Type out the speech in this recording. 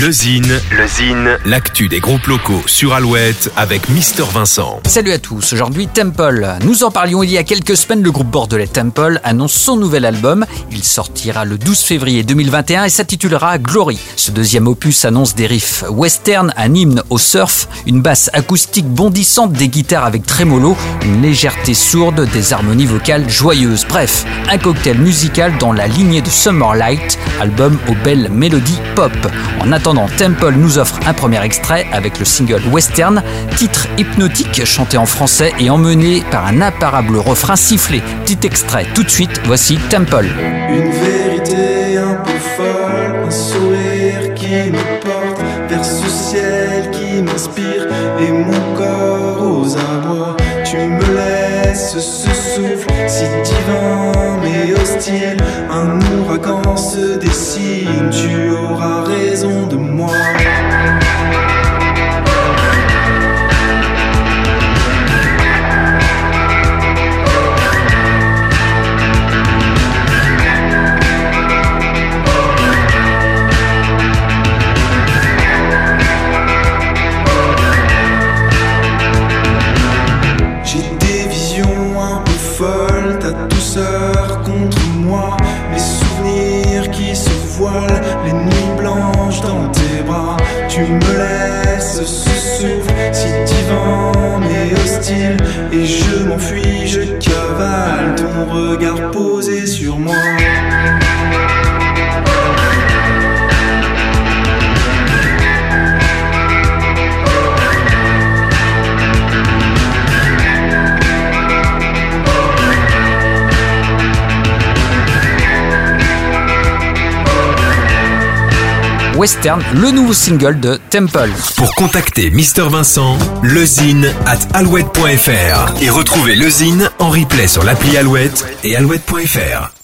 Le Zine, l'actu des groupes locaux sur Alouette avec Mister Vincent. Salut à tous, aujourd'hui Temple. Nous en parlions il y a quelques semaines, le groupe bordelais Temple annonce son nouvel album. Il sortira le 12 février 2021 et s'intitulera Glory. Ce deuxième opus annonce des riffs western, un hymne au surf, une basse acoustique bondissante, des guitares avec trémolo, une légèreté sourde, des harmonies vocales joyeuses. Bref, un cocktail musical dans la lignée de Summer Light, album aux belles mélodies pop. Attendant, Temple nous offre un premier extrait avec le single Western, titre hypnotique chanté en français et emmené par un imparable refrain sifflé. Petit extrait tout de suite, voici Temple. Si divin mais hostile, un ouragan se dessine, tu auras raison de moi. Folles, ta douceur contre moi, mes souvenirs qui se voilent, les nuits blanches dans tes bras. Tu me laisses ce souffle si divin mais hostile, et je m'enfuis, je cavale ton regard posé sur moi. Western, le nouveau single de Temple. Pour contacter Mister Vincent, lezine at alouette.fr et retrouver le Zine en replay sur l'appli Alouette et alouette.fr.